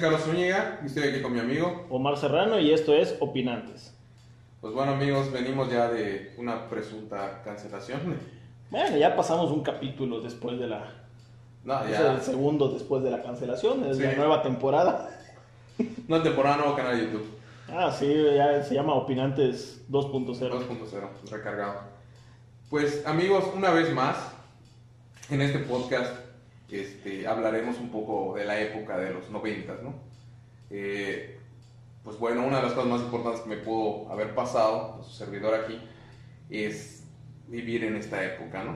Carlos Zúñiga y estoy aquí con mi amigo. Omar Serrano y esto es Opinantes. Pues bueno amigos, venimos ya de una presunta cancelación. Bueno, ya pasamos un capítulo después de la... No, Es ya. el segundo después de la cancelación, es Sí. la nueva temporada. No temporada, nuevo canal de YouTube. Ah, sí, ya se llama Opinantes 2.0. 2.0, recargado. Pues amigos, una vez más, en este podcast este, hablaremos un poco de la época de los noventas, ¿no? Eh, pues bueno, una de las cosas más importantes que me pudo haber pasado, a su servidor aquí, es vivir en esta época, ¿no?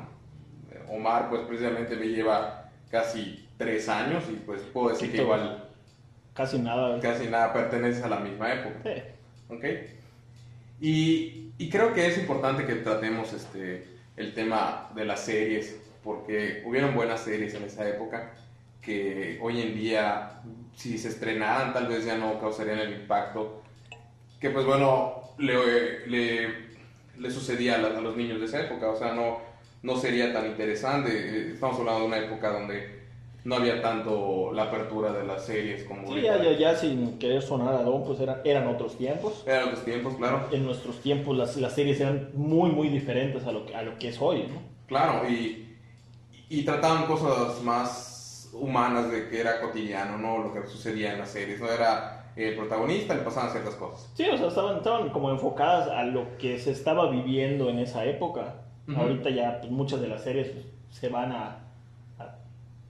Eh, Omar, pues precisamente me lleva casi tres años y pues puedo decir que igual Casi nada. casi nada pertenece a la misma época. Sí. ¿ok? Y, y creo que es importante que tratemos este, el tema de las series, porque hubieron buenas series en esa época que hoy en día, si se estrenaran, tal vez ya no causarían el impacto que, pues bueno, le, le, le sucedía a, la- a los niños de esa época, o sea, no, no sería tan interesante. Eh, Estamos hablando de una época donde no había tanto la apertura de las series como Sí, ya, ya, ya sin querer sonar a Don, pues era- eran otros tiempos. Eran otros tiempos, claro. En nuestros tiempos las, las series eran muy, muy diferentes a lo a lo que es hoy, ¿no? Claro, y, y trataban cosas más humanas de que era cotidiano, ¿no? Lo que sucedía en las series, no era el protagonista, le pasaban ciertas cosas. Sí, o sea, estaban, estaban como enfocadas a lo que se estaba viviendo en esa época. Ujú. Ahorita ya pues, muchas de las series se van a, a,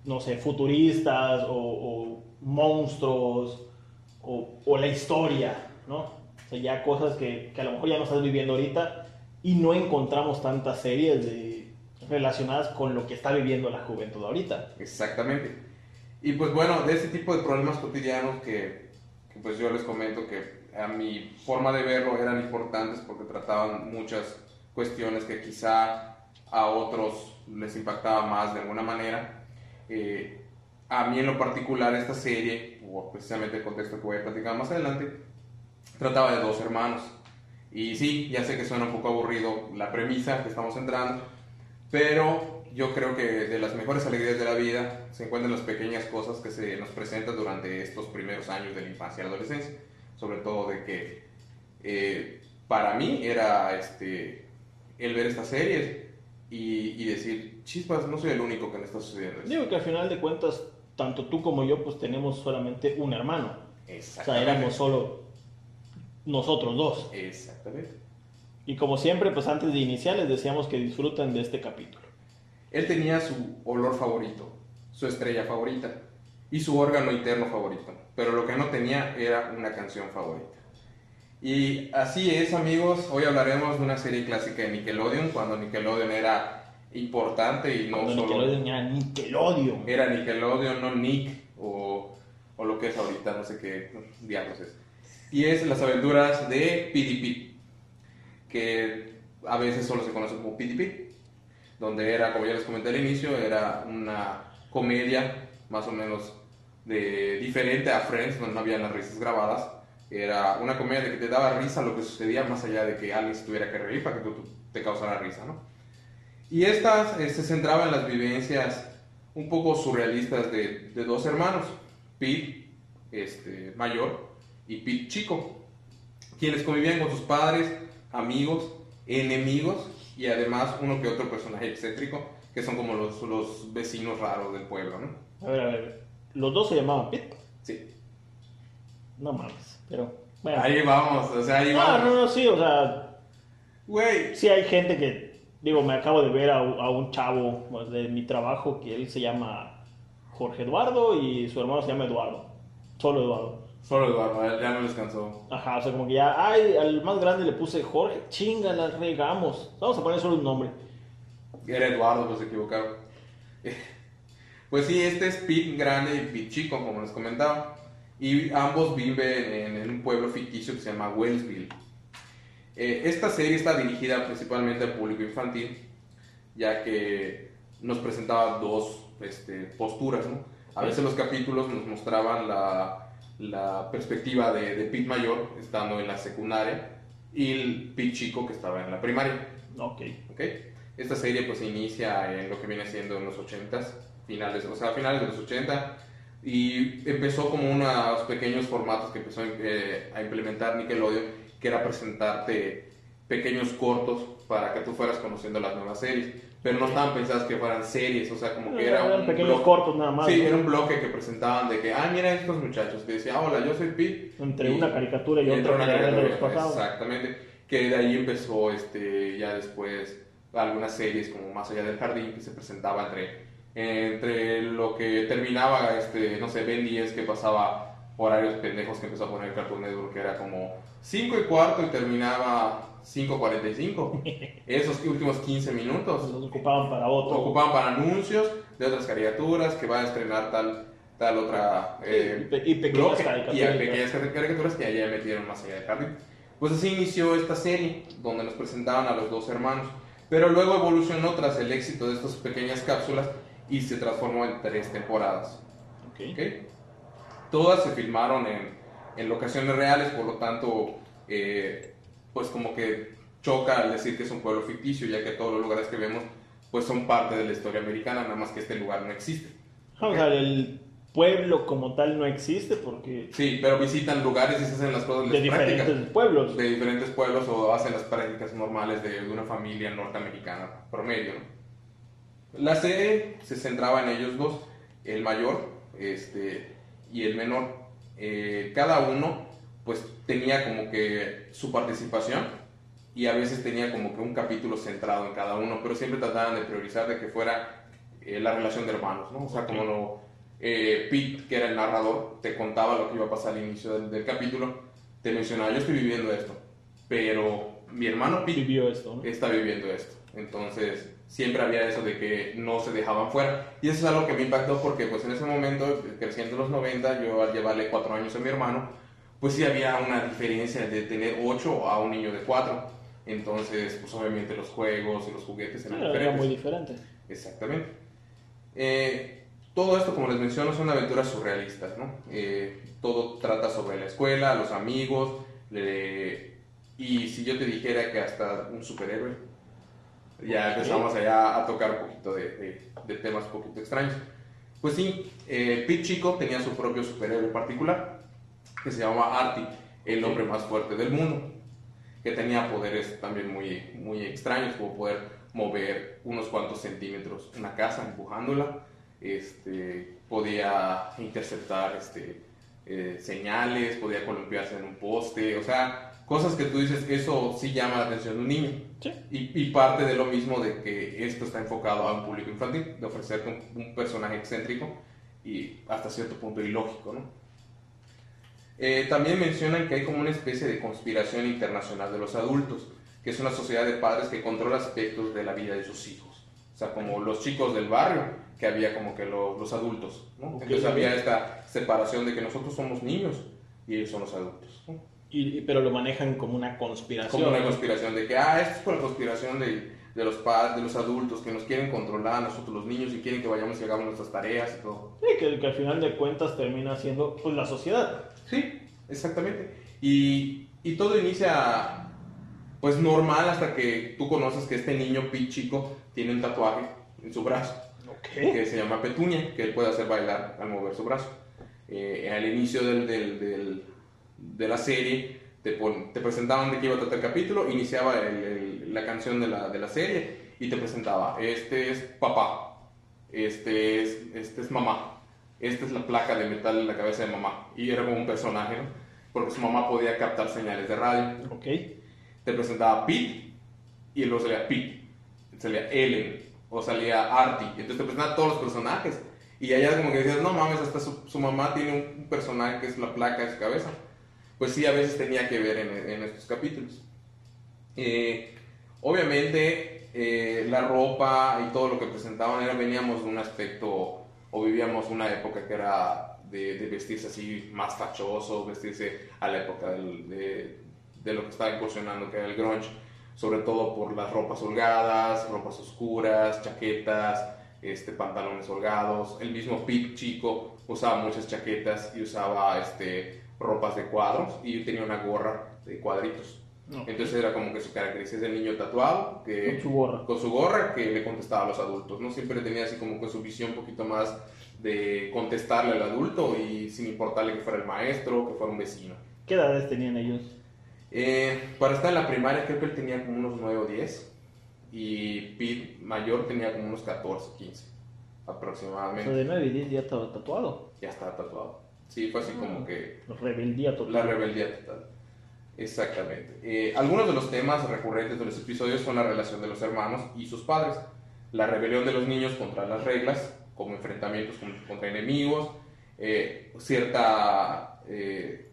no sé, futuristas o, o monstruos o, o la historia, ¿no? O sea, ya cosas que, que a lo mejor ya no estás viviendo ahorita y no encontramos tantas series de, relacionadas con lo que está viviendo la juventud ahorita. Exactamente. Y pues bueno, de ese tipo de problemas cotidianos que, que, pues yo les comento que a mi forma de verlo eran importantes porque trataban muchas cuestiones que quizá a otros les impactaba más de alguna manera. Eh, a mí en lo particular esta serie, o precisamente el contexto que voy a platicar más adelante, trataba de dos hermanos. Y sí, ya sé que suena un poco aburrido la premisa que estamos entrando, pero yo creo que de las mejores alegrías de la vida se encuentran las pequeñas cosas que se nos presentan durante estos primeros años de la infancia y la adolescencia. Sobre todo de que eh, para mí era este, el ver estas series y, y decir, chispas, no soy el único que me está sucediendo esto". Digo que al final de cuentas, tanto tú como yo, pues tenemos solamente un hermano. O sea, éramos solo nosotros dos. Exactamente. Y como siempre, pues antes de iniciar les decíamos que disfruten de este capítulo. Él tenía su olor favorito, su estrella favorita y su órgano interno favorito, pero lo que no tenía era una canción favorita. Y así es, amigos, hoy hablaremos de una serie clásica de Nickelodeon, cuando Nickelodeon era importante y no Cuando solo Nickelodeon era Nickelodeon. era Nickelodeon, no Nick o, o lo que es ahorita, no sé qué diablos es. Y es las aventuras de PDP, que a veces solo se conoce como PDP, donde era, como ya les comenté al inicio, era una comedia más o menos de, diferente a Friends, donde no había las risas grabadas. Era una comedia que te daba risa lo que sucedía más allá de que alguien se tuviera que reír para que tú, te causara risa, ¿no? Y estas eh, se centraban en las vivencias un poco surrealistas de, de dos hermanos, Pete este, mayor y Pete chico, quienes convivían con sus padres, amigos, enemigos y además uno que otro personaje excéntrico, que son como los, los vecinos raros del pueblo, ¿no? A ver, a ver. Los dos se llamaban Pete. Sí. No mames. Pero, bueno. Ahí vamos, o sea, ahí no, vamos. no, no, sí, o sea, Güey, sí hay gente que, digo, me acabo de ver a, a un chavo de mi trabajo que él se llama Jorge Eduardo y su hermano se llama Eduardo. Solo Eduardo. Solo Eduardo, ya- no les cansó. Ajá, o sea, como que ya, ay, al más grande le puse Jorge, chinga, la regamos. Vamos a poner solo un nombre. Era Eduardo, pues se equivocaron. Pues sí, este es Pete grande y Pete chico, como les comentaba. Y ambos viven en, en un pueblo ficticio que se llama Wellsville. Eh, esta serie está dirigida principalmente al público infantil, ya que nos presentaba dos este, posturas. ¿no? A veces los capítulos nos mostraban la, la perspectiva de, de Pete mayor, estando en la secundaria, y el Pete chico que estaba en la primaria. Ok. ¿ok? Esta serie pues inicia en lo que viene siendo en los 80s, finales, o sea, finales de los 80, Y empezó como unos pequeños formatos que empezó eh, a implementar Nickelodeon, que era presentarte pequeños cortos para que tú fueras conociendo las nuevas series. Pero no estaban pensadas que fueran series, o sea, como que era Eran un pequeños bloque- cortos nada más. Sí, ¿no? era un bloque que presentaban de que, ah, mira estos muchachos, que decía, hola, yo soy Pete. Entre Y- una caricatura y, entre otra una era de los caricatura, pasados. Exactamente. Que de ahí empezó este, ya después algunas series como Más allá del jardín que se presentaba entre, entre lo que terminaba, este, no sé, Ben 10 que pasaba horarios pendejos que empezó a poner Cartoon Network que era como 5 y cuarto y terminaba 5.45. Esos últimos 15 minutos Los ocupaban para otro. ocupaban para anuncios de otras caricaturas que va a estrenar tal, tal otra eh, y, y pequeñas bloque, caricaturas. y pequeñas cari- caricaturas que allá metieron más allá del jardín. Pues así inició esta serie donde nos presentaban a los dos hermanos, pero luego evolucionó tras el éxito de estas pequeñas cápsulas y se transformó en tres temporadas. Ok. ¿ok? Todas se filmaron en, en locaciones reales, por lo tanto, eh, pues como que choca al decir que es un pueblo ficticio, ya que todos los lugares que vemos pues son parte de la historia americana, nada más que este lugar no existe. O sea, el pueblo como tal no existe porque Sí, pero visitan lugares y se hacen las cosas de las prácticas diferentes pueblos. de diferentes pueblos o hacen las prácticas normales de, de una familia norteamericana promedio. ¿no? La serie se centraba en ellos dos, el mayor este, y el menor. Eh, cada uno pues tenía como que su participación y a veces tenía como que un capítulo centrado en cada uno, pero siempre trataban de priorizar de que fuera eh, la relación de hermanos, ¿no? O sea, como lo, eh, Pete, que era el narrador, te contaba lo que iba a pasar al inicio del, del capítulo, te mencionaba, yo estoy viviendo esto, pero mi hermano Pete Vivió esto, ¿no? está viviendo esto. Entonces, siempre había eso de que no se dejaban fuera. Y eso es algo que me impactó porque, pues, en ese momento, creciendo en los 90, yo al llevarle cuatro años a mi hermano, pues sí había una diferencia de tener ocho a un niño de cuatro. Entonces, pues, obviamente los juegos y los juguetes eran Era, era diferentes. muy diferente. Exactamente. Eh, todo esto, como les menciono, son aventuras surrealistas, ¿no? Eh, todo trata sobre la escuela, los amigos, le- y si yo te dijera que hasta un superhéroe, ya empezamos allá a tocar un poquito de, de- de temas un poquito extraños. Pues sí, eh, Pete Chico tenía su propio superhéroe particular, que se llamaba Artie, el hombre más fuerte del mundo, que tenía poderes también muy, muy extraños, como poder mover unos cuantos centímetros una casa empujándola, este, podía interceptar este, eh, señales, podía columpiarse en un poste, o sea, cosas que tú dices, eso sí llama la atención de un niño. Sí. Y, y parte de lo mismo de que esto está enfocado a un público infantil, de ofrecerte un, un personaje excéntrico y hasta cierto punto ilógico, ¿no? Eh, también mencionan que hay como una especie de conspiración internacional de los adultos, que es una sociedad de padres que controla aspectos de la vida de sus hijos. O sea, como los chicos del barrio, que había como que lo- los adultos, ¿no? Ok. Entonces había esta separación de que nosotros somos niños y ellos son los adultos, ¿no? Y, pero lo manejan como una conspiración. Como una conspiración de que, ah, esto es por la conspiración de, de los padres, de los adultos, que nos quieren controlar a nosotros los niños y quieren que vayamos y hagamos nuestras tareas y todo. Sí, que, que al final de cuentas termina siendo pues, la sociedad. Sí, exactamente. Y, y todo inicia, pues, normal hasta que tú conoces que este niño chico tiene un tatuaje en su brazo Ok. que se llama Petunia, que él puede hacer bailar al mover su brazo. Eh, al inicio del, del- del- de la serie te, pon- te presentaban de qué iba a tratar el capítulo, iniciaba el- el- la canción de la, de la serie y te presentaba, este es papá, este es, este es mamá, esta es la placa de metal en la cabeza de mamá. Y era como un personaje, ¿no? Porque su mamá podía captar señales de radio Ok. te presentaba Pete y luego salía Pete, salía Ellen o salía Artie. Entonces te presentaban todos los personajes. Y allá como que decías, no mames, hasta su, su mamá tiene un, un personaje que es la placa de su cabeza. Pues sí, a veces tenía que ver en, en estos capítulos. Eh, obviamente, eh, la ropa y todo lo que presentaban era, veníamos de un aspecto, o vivíamos una época que era de, vestirse así más fachoso, vestirse a la época de, lo que estaba incursionando, que era el grunge, sobre todo por las ropas holgadas, ropas oscuras, chaquetas, este, pantalones holgados. El mismo Pete chico usaba muchas chaquetas y usaba este, ropas de cuadros y tenía una gorra de cuadritos. Entonces era como que su característica el niño tatuado, que Con su gorra. con su gorra que le contestaba a los adultos, ¿no? Siempre tenía así como con su visión un poquito más de contestarle al adulto y sin importarle que fuera el maestro, que fuera un vecino. ¿Qué edades tenían ellos? Eh, para estar en la primaria creo que él tenía como unos 9 o 10 y Pete mayor tenía como unos 14 o 15 O aproximadamente. sea, de 9 y 10 ya estaba tatuado. Ya estaba tatuado. Sí, fue así como que Rebeldía total. la rebeldía total. Exactamente. Eh, algunos de los temas recurrentes de los episodios son la relación de los hermanos y sus padres, la rebelión de los niños contra las reglas, como enfrentamientos con- contra enemigos, eh, cierta eh,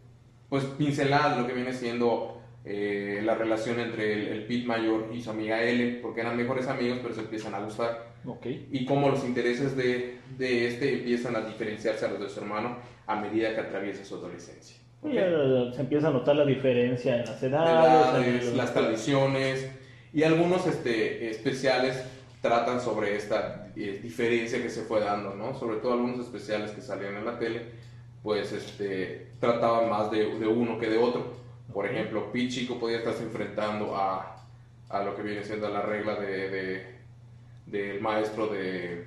pues pincelada de lo que viene siendo la relación entre el, el Pete mayor y su amiga Ellen, porque eran mejores amigos, pero se empiezan a gustar Ok. y cómo los intereses de, de este empiezan a diferenciarse a los de su hermano a medida que atraviesa su adolescencia. Ya se empieza a notar la diferencia en las De edades, en edades, el- las tradiciones y algunos este, especiales tratan sobre esta eh, diferencia que se fue dando, ¿no? Sobre todo algunos especiales que salían en la tele, pues este, trataban más de, de uno que de otro. Por ejemplo, Pete Chico podía estarse enfrentando a, a lo que viene siendo la regla de, de- del maestro de,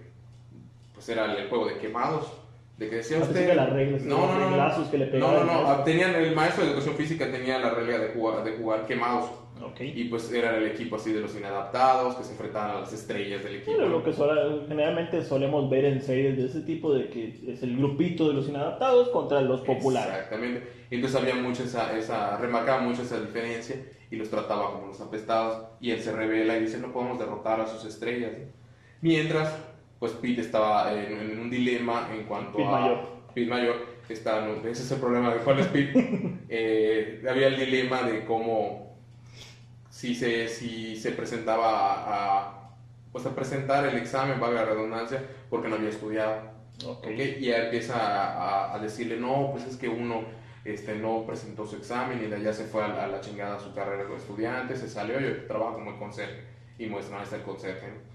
pues era el juego de quemados, de que decía usted... que las reglas, no, no, no, que le no, pegaban no, tenían, el maestro de educación física tenía la regla de jugar, de jugar quemados. Ok. Y pues era el equipo así de los inadaptados que se enfrentaban a las estrellas del equipo. Pero lo que sola- generalmente solemos ver en series de ese tipo, de que es el grupito de los inadaptados contra los populares. Exactamente. Entonces había mucho esa, esa, remarcaba mucho esa diferencia y los trataba como los apestados. Y él se revela y dice, no podemos derrotar a sus estrellas. Mientras, pues Pete estaba en, en un dilema en cuanto Pete a... mayor. Pete mayor. Está, no, ese es el problema de es Pete. Eh, había el dilema de cómo si se, si se presentaba a, a, pues a presentar el examen, valga la redundancia, porque no había estudiado. Ok. ¿ok? Y ya empieza a, a decirle, no, pues es que uno este, no presentó su examen y de allá se fue a, la- a la chingada su carrera como estudiante, se salió y trabaja como el conserje y muestran hasta el conserje. ¿no?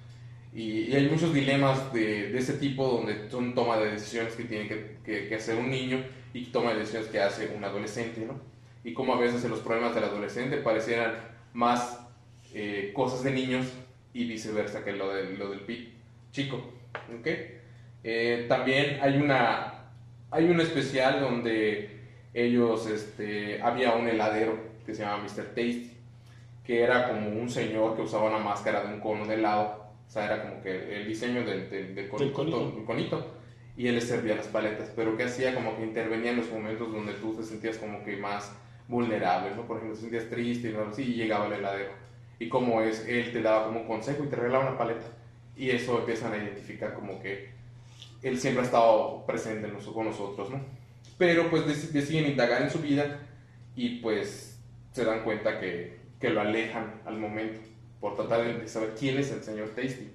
Y, y hay muchos dilemas de, de ese tipo donde son toma de decisiones que tiene que, que- que hacer un niño y toma de decisiones que hace un adolescente, ¿no? Y como a veces los problemas del adolescente parecieran más eh, cosas de niños y viceversa que lo, de, lo del chico, ¿ok? Eh, también hay una hay un especial donde ellos este, había un heladero que se llama Mr. Tasty que era como un señor que usaba una máscara de un cono de helado o sea era como que el diseño del, del, del conito, conito. del conito, y él les servía las paletas pero que hacía como que intervenía en los momentos donde tú te sentías como que más vulnerable ¿no? por ejemplo te sentías triste y algo así y llegaba el heladero y como es él te daba como un consejo y te regalaba una paleta y eso empiezan a identificar como que él siempre ha estado presente con nosotros, ¿no? Pero pues dec- deciden indagar en su vida y pues se dan cuenta que, que lo alejan al momento por tratar de saber quién es el señor Tasty.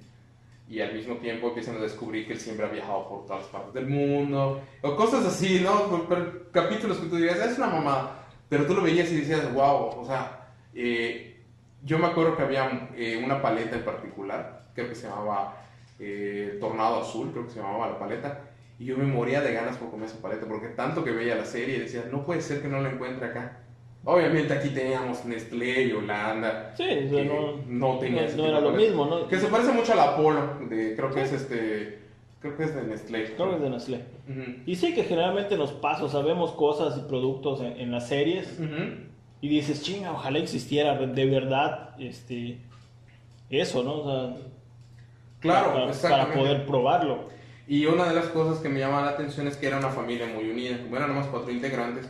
Y al mismo tiempo empiezan a descubrir que él siempre ha viajado por todas partes del mundo, o cosas así, ¿no? Por- por capítulos que tú dirías, es una mamada, pero tú lo veías y decías, wow, o sea, eh, yo me acuerdo que había eh, una paleta en particular, creo que se llamaba eh, Tornado Azul, creo que se llamaba la paleta, y yo me moría de ganas por comer esa paleta, porque tanto que veía la serie decía, no puede ser que no la encuentre acá. Obviamente aquí teníamos Nestlé y Holanda, Sí, o sea, no, no tenía no- no era lo mismo, ¿no? Que se parece mucho a la Apollo, de, creo que es este, creo que es de Nestlé. Creo que es de Nestlé. Ujú. Y sí que generalmente nos pasa, sabemos cosas y productos en, en las series Ujú. y dices, chinga, ojalá existiera de verdad este eso, ¿no? O sea, Claro, para, para poder probarlo. Y una de las cosas que me llamaba la atención es que era una familia muy unida. Eran nomás cuatro integrantes,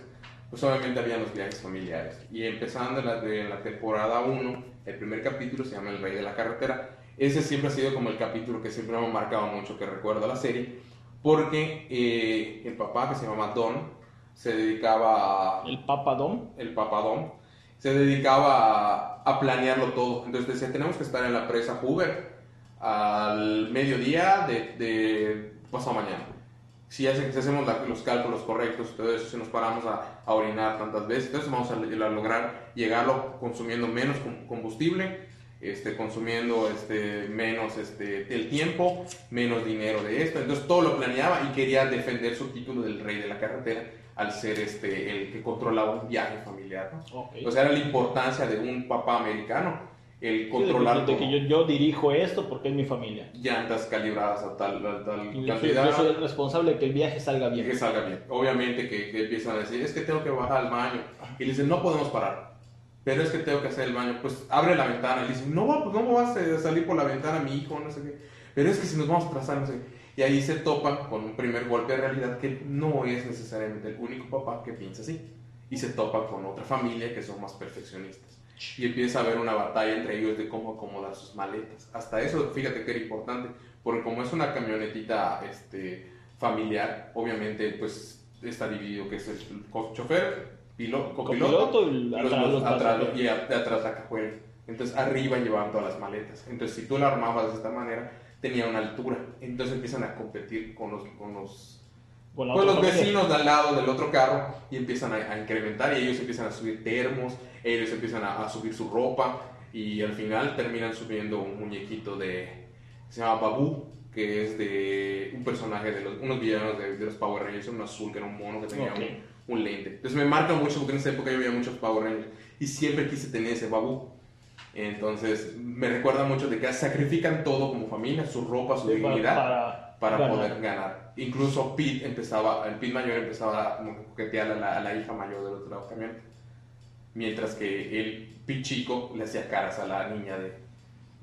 pues obviamente había los viajes familiares. Y empezando en la, de la temporada 1, el primer capítulo se llama El Rey de la Carretera. Ese siempre ha sido como el capítulo que siempre me ha marcado mucho, que recuerdo la serie, porque eh, el papá, que se llama Don, se dedicaba a, El Papa Dom. el papadón, se dedicaba a, a planearlo todo. Entonces decía, tenemos que estar en la presa Hoover al mediodía de, de pasado mañana. Si, hace- si hacemos la- los cálculos correctos, todo eso, si nos paramos a, a orinar tantas veces, entonces vamos a, a lograr llegarlo consumiendo menos com- combustible, este, consumiendo este, menos este, el tiempo, menos dinero de esto. Entonces todo lo planeaba y quería defender su título del rey de la carretera al ser este, el que controlaba un viaje familiar. ¿no? Ok. O sea, era la importancia de un papá americano el Sí, de controlar que, de que yo, yo dirijo esto porque es mi familia. llantas calibradas a tal, a tal yo soy, cantidad. yo soy el responsable de que el viaje salga bien. que salga bien. Obviamente que, que empiezan a decir, es que tengo que bajar al baño. Y le dicen, no podemos parar. Pero es que tengo que hacer el baño. Pues abre la ventana. Y le dicen, no, pues no vas a salir por la ventana, mi hijo, no sé qué. Pero es que si nos vamos a trazar, no sé qué. Y ahí se topan con un primer golpe de realidad que no es necesariamente el único papá que piensa así. Y se topan con otra familia que son más perfeccionistas. Y empieza a haber una batalla entre ellos de cómo acomodar sus maletas. Hasta eso, fíjate que era importante, porque como es una camionetita este, familiar, obviamente pues está dividido que es el chofer, pilo- copiloto, Copiloto y los- atrás los- atrás- y atrás la cajuela. Entonces arriba llevaban todas las maletas. Entonces si tú la armabas de esta manera, tenía una altura. Entonces empiezan a competir con los, con los Con los vecinos de al lado del otro carro y empiezan a, a incrementar y ellos empiezan a subir termos, ellos empiezan a, a subir su ropa y al final terminan subiendo un muñequito de se llama Babu que es de un personaje de los, unos villanos de, de los Power Rangers, un azul que era un mono que tenía Ok. un, un lente. Entonces me marca mucho porque en esa época yo veía muchos Power Rangers y siempre quise tener ese Babu. Entonces me recuerda mucho de que sacrifican todo como familia, su ropa, su Sí, dignidad para, para ganar. poder ganar. Incluso Pete empezaba, el Pete mayor empezaba a coquetear a la, a la hija mayor del otro lado camioneta. Mientras que el Pete chico le hacía caras a la niña de,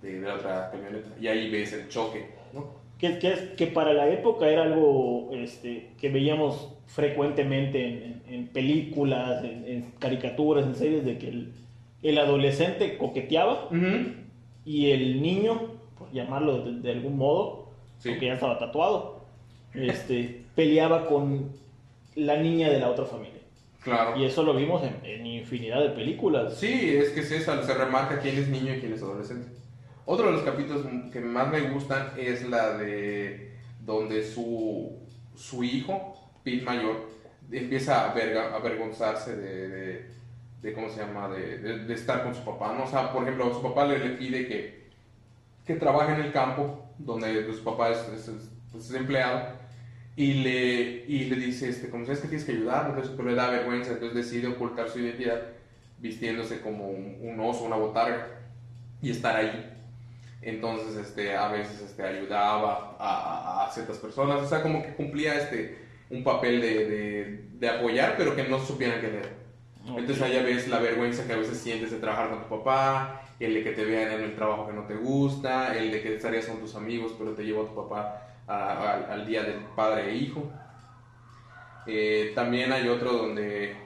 de, de la otra camioneta. Y ahí ves el choque, ¿no? Que, que, que para la época era algo este, que veíamos frecuentemente en, en- en películas, en, en caricaturas, en series, de que el, el adolescente coqueteaba y el niño, por llamarlo de, de algún modo, Sí. porque ya estaba tatuado, este, peleaba con la niña de la otra familia. Claro. Y eso lo vimos en, en infinidad de películas. Sí, es que es eso, se remarca quién es niño y quién es adolescente. Otro de los capítulos que más me gustan es la de donde su, su hijo, Pete mayor, empieza a verga- avergonzarse de, de, de, ¿cómo se llama?, de, estar con su papá, ¿no? O sea, por ejemplo, su papá le, le pide que, que trabaje en el campo, donde su papá es, es empleado, y le, y le dice, este, como sabes que tienes que ayudar, entonces pero le da vergüenza, entonces decide ocultar su identidad vistiéndose como un, un oso, una botarga, y estar ahí. Entonces, este, a veces este, ayudaba a, a- a ciertas personas, o sea, como que cumplía este, un papel de, de, de apoyar, pero que no supieran qué era. Ok. Entonces allá ves la vergüenza que a veces sientes de trabajar con tu papá, el de que te vean en el trabajo que no te gusta, el de que estarías con tus amigos pero te llevó a tu papá a- al día del padre e hijo. Eh, también hay otro donde,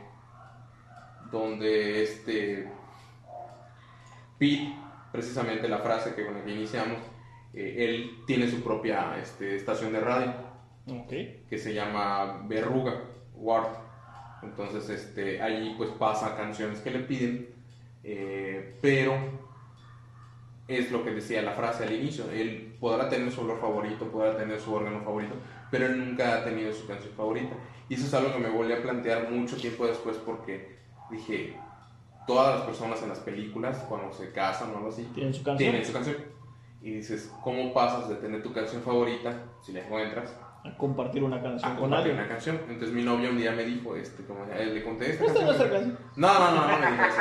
donde este Pete, precisamente la frase que, con la que iniciamos, eh, él tiene su propia este, estación de radio que se llama Verruga, Ward. Entonces, este, allí pues pasa canciones que le piden, eh, pero es lo que decía la frase al inicio, él podrá tener su olor favorito, podrá tener su órgano favorito, pero él nunca ha tenido su canción favorita. Y eso es algo que me volví a plantear mucho tiempo después porque dije, todas las personas en las películas, cuando se casan o algo así, Tienen su canción. tienen su canción. Y dices, ¿cómo pasas de tener tu canción favorita, si la encuentras, A compartir una a canción con compartir alguien. una canción. Entonces mi novia un día me dijo, este, como, le conté esta Esta es canción. No, no, no, no me dijo eso.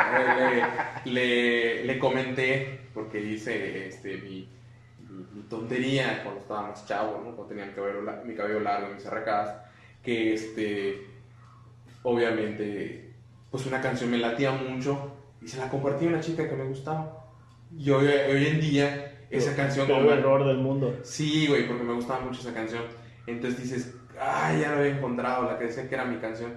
Le, le, le comenté, porque hice este, mi, mi, mi tontería cuando estaba más chavo, ¿no? cuando tenía mi cabello, mi cabello largo y mis arracadas, que este, obviamente, pues una canción me latía mucho y se la compartí a una chica que me gustaba. Y hoy, hoy en día, esa Pero- canción... Peor como- error del mundo. Sí, güey, porque me gustaba mucho esa canción. Entonces dices, ay, ya la había encontrado, la que decía que era mi canción.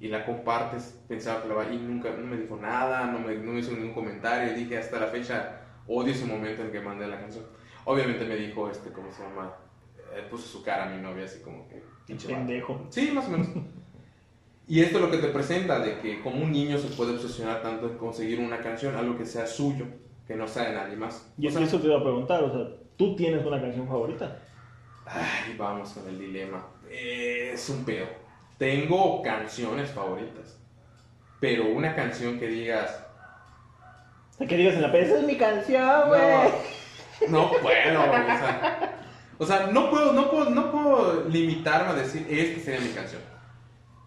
Y la compartes, pensaba que la va y nunca no me dijo nada, no me, no me hizo ningún comentario. Dije, hasta la fecha, odio ese momento en que mandé la canción. Obviamente me dijo, este, ¿cómo se llama? Eh, puso su cara a mi novia, así como que. Pendejo. Sí, más o menos. Y esto es lo que te presenta, de que como un niño se puede obsesionar tanto en conseguir una canción, algo que sea suyo, que no sea de nadie más. Y O sea, eso te iba a preguntar, o sea, ¿tú tienes una canción favorita? Ay, vamos con el dilema. Es un pedo. Tengo canciones favoritas, pero una canción que digas, O sea, que digas en la es mi canción, güey. no, no puedo, o sea, o sea, no puedo, no puedo, no puedo limitarme a decir esta sería mi canción.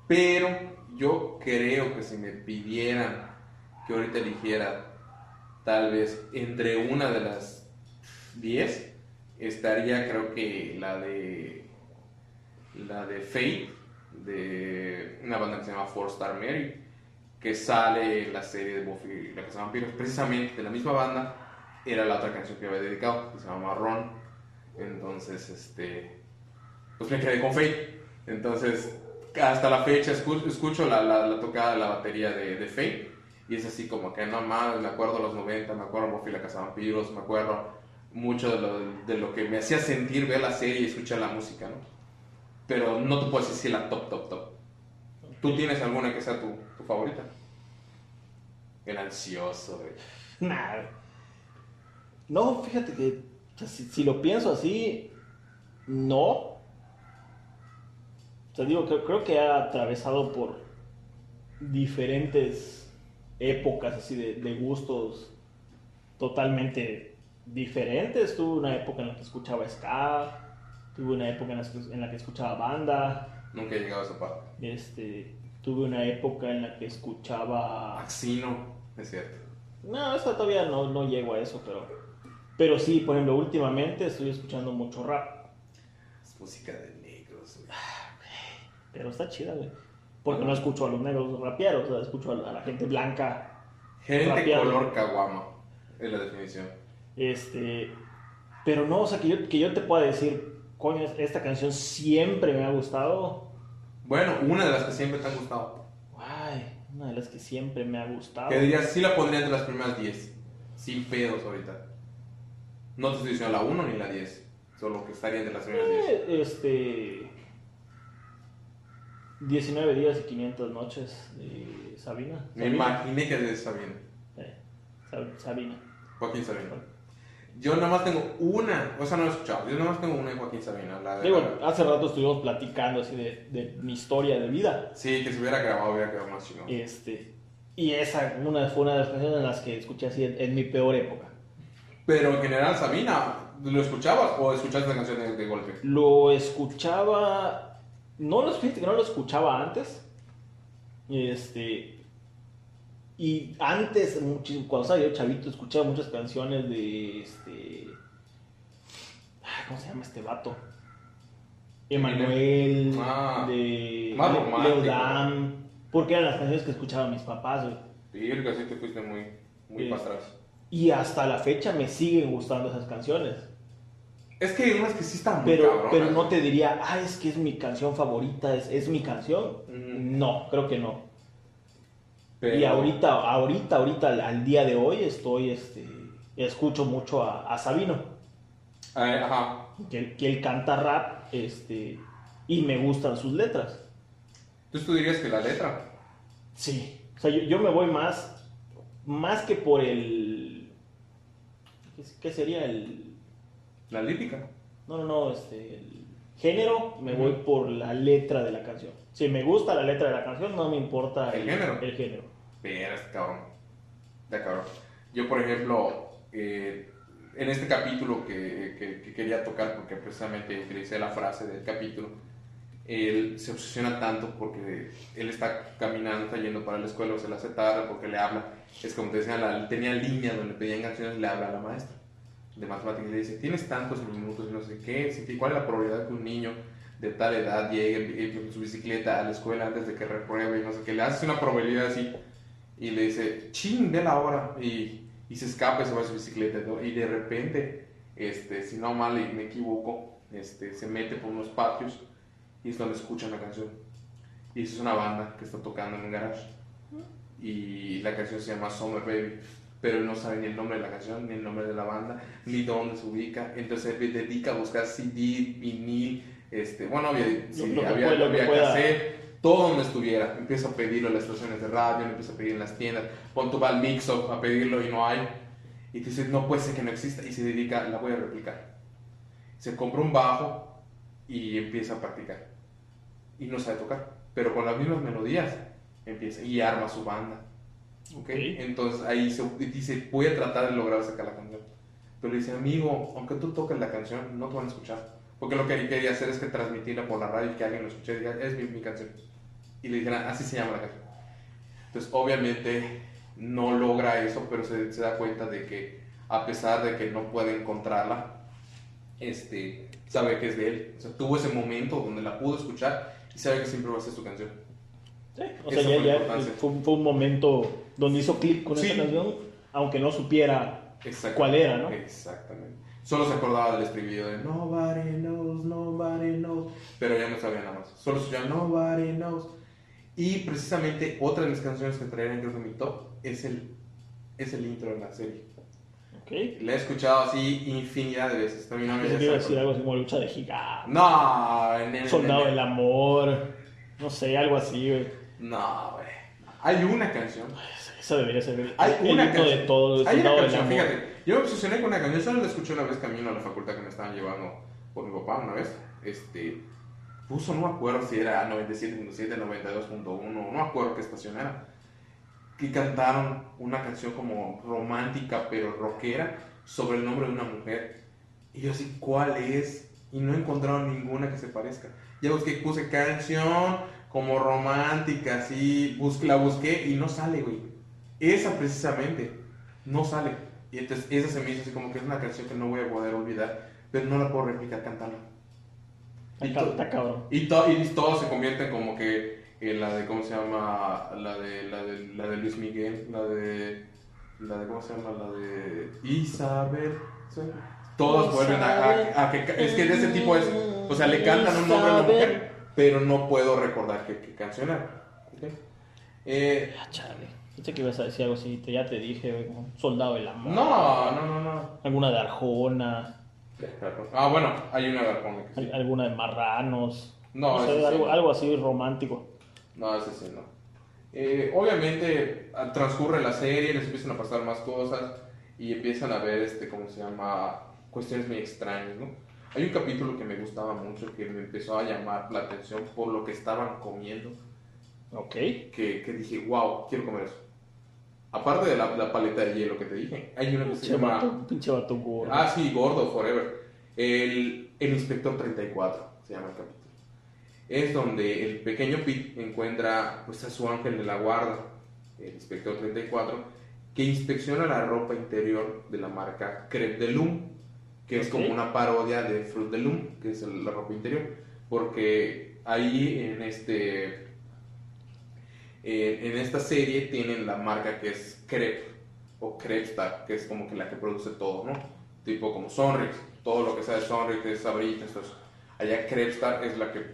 Pero yo creo que si me pidieran que ahorita eligiera tal vez entre una de las 10 estaría creo que la de la de Fate de una banda que se llama Four Star Mary que sale en la serie de Buffy la casa de vampiros precisamente de la misma banda era la otra canción que había dedicado que se llama Ron entonces este pues me quedé con Fate entonces hasta la fecha escucho, escucho la, la, la, tocada de la batería de, de Fate y es así como que no más me acuerdo los 90 me acuerdo Buffy la casa de vampiros me acuerdo mucho de lo, de lo que me hacía sentir ver la serie y escuchar la música, ¿no? Pero no te puedo decir si la top, top, top. ¿Tú tienes alguna que sea tu, tu favorita? El ansioso, güey. Nah. No, fíjate que si, si, lo pienso así, no. O sea, digo, creo, creo que ha atravesado por diferentes épocas así de, de gustos totalmente diferentes. Tuve una época en la que escuchaba ska, tuve una época en la que, en la que escuchaba banda. Nunca he llegado a esa parte. Este, tuve una época en la que escuchaba... Axino, es cierto. No, eso todavía no, no llego a eso, pero... Pero sí, por ejemplo, últimamente estoy escuchando mucho rap. Es música de negros, güey. Pero está chida, güey. Porque no escucho a los negros raperos, o sea, escucho a la gente blanca. Gente rapear. color caguama, es la definición. Este, pero no, o sea, que yo, que yo te pueda decir, coño, esta canción siempre me ha gustado. Bueno, una de las que siempre te han gustado. Una de las que siempre me ha gustado. Que dirías, sí la pondría entre las primeras 10. Sin pedos ahorita. No te estoy diciendo la 1 ni la 10. Solo que estaría entre las primeras 10. Eh, este. 19 días y 500 noches de Sabina. Me Sabina. imaginé que de Sabina. Eh, Sab- Sabina. Joaquín Sabina. Yo nada más tengo una, o sea, no la he escuchado. Yo nada más tengo una de Joaquín Sabina. La de Digo, hace rato estuvimos platicando así de, de mi historia de vida. Sí, que si hubiera grabado hubiera quedado más chingón. Este, y esa una, fue una de las canciones en las que escuché así en, en mi peor época. Pero en general, Sabina, ¿lo escuchabas o escuchaste la canción de, de golpe? Lo escuchaba, no lo no lo escuchaba antes. Este, y antes, cuando estaba yo chavito, escuchaba muchas canciones de este. ¿Cómo se llama este vato? Emanuel, Ah, de más porque eran las canciones que escuchaban mis papás. Virga, sí te fuiste muy, muy para atrás. Y hasta la fecha me siguen gustando esas canciones. Es que hay unas que sí están muy Pero, cabronas. pero no te diría, ah, es que es mi canción favorita, es, es mi canción. Mm. No, creo que no. Pero- Y ahorita, ahorita, ahorita, al, al día de hoy, estoy, este, escucho mucho a, a Sabino, Eh, ajá. que, él- que él canta rap, este, y me gustan sus letras. Entonces tú dirías que la letra. Sí. O sea, yo, yo me voy más, más que por el, ¿qué, sería el, La lírica. no, no, no, este, el género, me voy por la letra de la canción. Si me gusta la letra de la canción, no me importa ¿El género? El género. Pero este cabrón. Está cabrón. Yo, por ejemplo, eh, en este capítulo que, que- que quería tocar, porque precisamente utilicé la frase del capítulo, él se obsesiona tanto porque él está caminando, está yendo para la escuela se le hace tarde porque le habla. Es como te decía, la, tenía líneas donde pedían canciones, le habla a la maestra de matemáticas y le dice, tienes tantos minutos y no sé qué, ¿cuál es la probabilidad que un niño de tal edad llegue en su bicicleta a la escuela antes de que repruebe y no sé qué? Le haces una probabilidad así y le dice, ching, ve la hora y, y se escapa y se va a su bicicleta y de repente, este, si no mal y me equivoco, este, se mete por unos patios y es donde escuchan la canción. Y es una banda que está tocando en un garage. Y la canción se llama Summer Baby. Pero él no sabe ni el nombre de la canción, ni el nombre de la banda, ni dónde se ubica. Entonces él se dedica a buscar CD, vinil, este, bueno, había, lo que había, lo que había pueda. cassette, todo donde estuviera. Empieza a pedirlo en las estaciones de radio, lo empieza a pedir en las tiendas. Pon tu va al mix-up a pedirlo y no hay. Y te dice, no puede ser que no exista. Y se dedica, la voy a replicar. Se compra un bajo y empieza a practicar. Y no sabe tocar, pero con las mismas melodías empieza y arma su banda. ¿ok? Ok. Entonces ahí se dice, voy a tratar de lograr sacar la canción. Pero le dice, amigo, aunque tú toques la canción, no te van a escuchar. Porque lo que quería hacer es que transmitirla por la radio y que alguien lo escuche y diga, es mi, mi canción. Y le dijeran, así se llama la canción. Entonces, obviamente, no logra eso, pero se, se da cuenta de que a pesar de que no puede encontrarla, este, sabe que es de él. O sea, tuvo ese momento donde la pudo escuchar y sabe que siempre va a ser su canción. Sí, o sea, ya, ya fue, un- fue un momento donde hizo clic con Sí. esa canción, aunque no supiera cuál era, ¿no? Exactamente. Solo se acordaba del estribillo de Nobody knows, nobody knows. Pero ya no sabía nada más. Solo escuchaba Nobody knows. Y precisamente otra de mis canciones que que en mi top es el, es el intro de la serie. Ok. La he escuchado así infinidad de veces. También no me a decir algo así como lucha de gigante, No, en el- soldado en el- del amor, no sé, algo así, güey. No, güey. Hay una canción. Eso debería ser el, Hay el una himno de canción. todo, el Hay una canción, fíjate. Yo me obsesioné con una canción. Solo la escuché una vez camino a la facultad que me estaban llevando por mi papá una vez. Este. Puso, no me acuerdo si era 97.7, 92.1, no me acuerdo qué estación era. Que cantaron una canción como romántica pero rockera sobre el nombre de una mujer. Y yo así, ¿cuál es? Y no encontraron ninguna que se parezca. Ya busqué, puse canción como romántica, así, bus- la busqué y no sale, güey. Esa precisamente, no sale. Y entonces esa se me hizo así como que es una canción que no voy a poder olvidar, pero no la puedo replicar cantando. Y, to- y, to- y todo se convierte como que en la de, ¿cómo se llama? La de, la de, la de Luis Miguel, la de, la de, ¿cómo se llama? La de Isabel. ¿sí? Todos vuelven a, a- a que, es que de ese tipo es, o sea, le cantan un nombre a una mujer, pero no puedo recordar qué, qué canción era. ¿ok? Eh, Ah, chale. Que ibas a decir algo así, te- ya te dije, soldado del amor. no, no, no, no. Alguna de Arjona, Ah, bueno, hay una que sí. al- alguna de Marranos. No, No sé, ese sí algo, no. algo así romántico. No, ese sí no. Eh, obviamente ah, transcurre la serie, les empiezan a pasar más cosas y empiezan a ver, este, ¿cómo se llama? Cuestiones muy extrañas, ¿no? Hay un capítulo que me gustaba mucho, que me empezó a llamar la atención por lo que estaban comiendo, Ok. que, que dije, wow, quiero comer eso. Aparte de la, la paleta de hielo que te dije, hay una que se llama... vato, pinche vato gordo. Ah, sí, Gordo Forever. El, el Inspector 34 se llama el capítulo. Es donde el pequeño Pete encuentra pues, a su ángel de la guarda, el Inspector 34, que inspecciona la ropa interior de la marca Crep de Loom, que es Ok. como una parodia de Fruit de Loom, que es la ropa interior. Porque ahí en este eh, en esta serie tienen la marca que es Crepe o Crepstar, que es como que la que produce todo, ¿no? Tipo como Sonrix, todo lo que sea de Sonrix, de Sabritas, eso. Allá Crepstar es la que